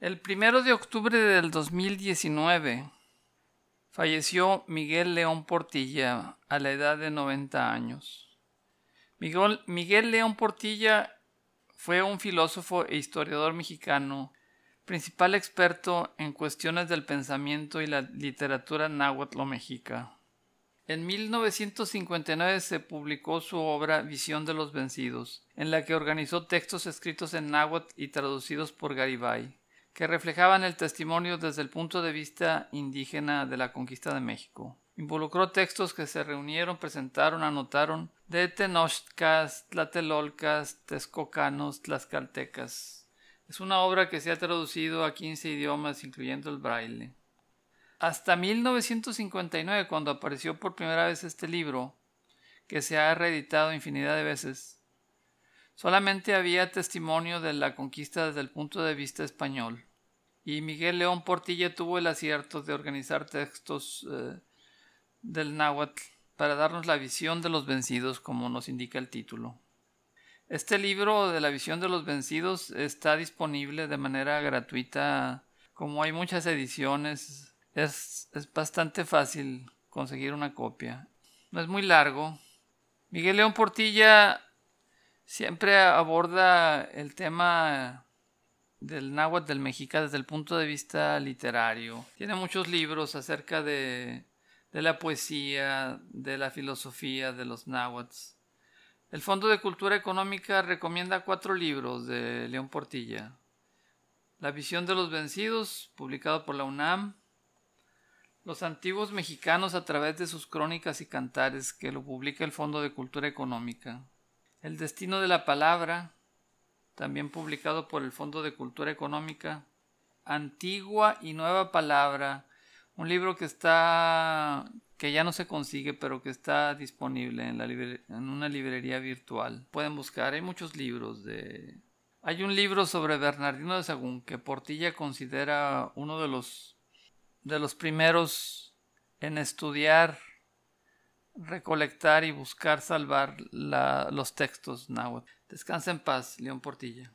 El primero de octubre del 2019 falleció Miguel León Portilla a la edad de 90 años. Miguel, León Portilla fue un filósofo e historiador mexicano, principal experto en cuestiones del pensamiento y la literatura náhuatl mexica. En 1959 se publicó su obra Visión de los Vencidos, en la que organizó textos escritos en náhuatl y traducidos por Garibay que reflejaban el testimonio desde el punto de vista indígena de la conquista de México. Involucró textos que se reunieron, presentaron, anotaron de Tenochtcas, Tlatelolcas, Texcocanos, Tlaxcaltecas. Es una obra que se ha traducido a 15 idiomas, incluyendo el braille. Hasta 1959, cuando apareció por primera vez este libro, que se ha reeditado infinidad de veces, Solamente había testimonio de la conquista desde el punto de vista español, y Miguel León Portilla tuvo el acierto de organizar textos eh, del náhuatl para darnos la visión de los vencidos, como nos indica el título. Este libro de la visión de los vencidos está disponible de manera gratuita, como hay muchas ediciones, es, es bastante fácil conseguir una copia. No es muy largo. Miguel León Portilla siempre aborda el tema del náhuatl del mexica desde el punto de vista literario. Tiene muchos libros acerca de, la poesía, de la filosofía de los náhuatls. El Fondo de Cultura Económica recomienda cuatro libros de León Portilla. La visión de los vencidos, publicado por la UNAM. Los antiguos mexicanos a través de sus crónicas y cantares, que lo publica el Fondo de Cultura Económica. El destino de la palabra, también publicado por el Fondo de Cultura Económica. Antigua y Nueva Palabra, un libro que está que ya no se consigue, pero que está disponible en, la en una librería virtual. Pueden buscar, hay muchos libros de... Hay un libro sobre Bernardino de Sagún que Portilla considera uno de los, de los primeros en estudiar recolectar y buscar salvar los textos náhuatl. Descansa en paz, León Portilla.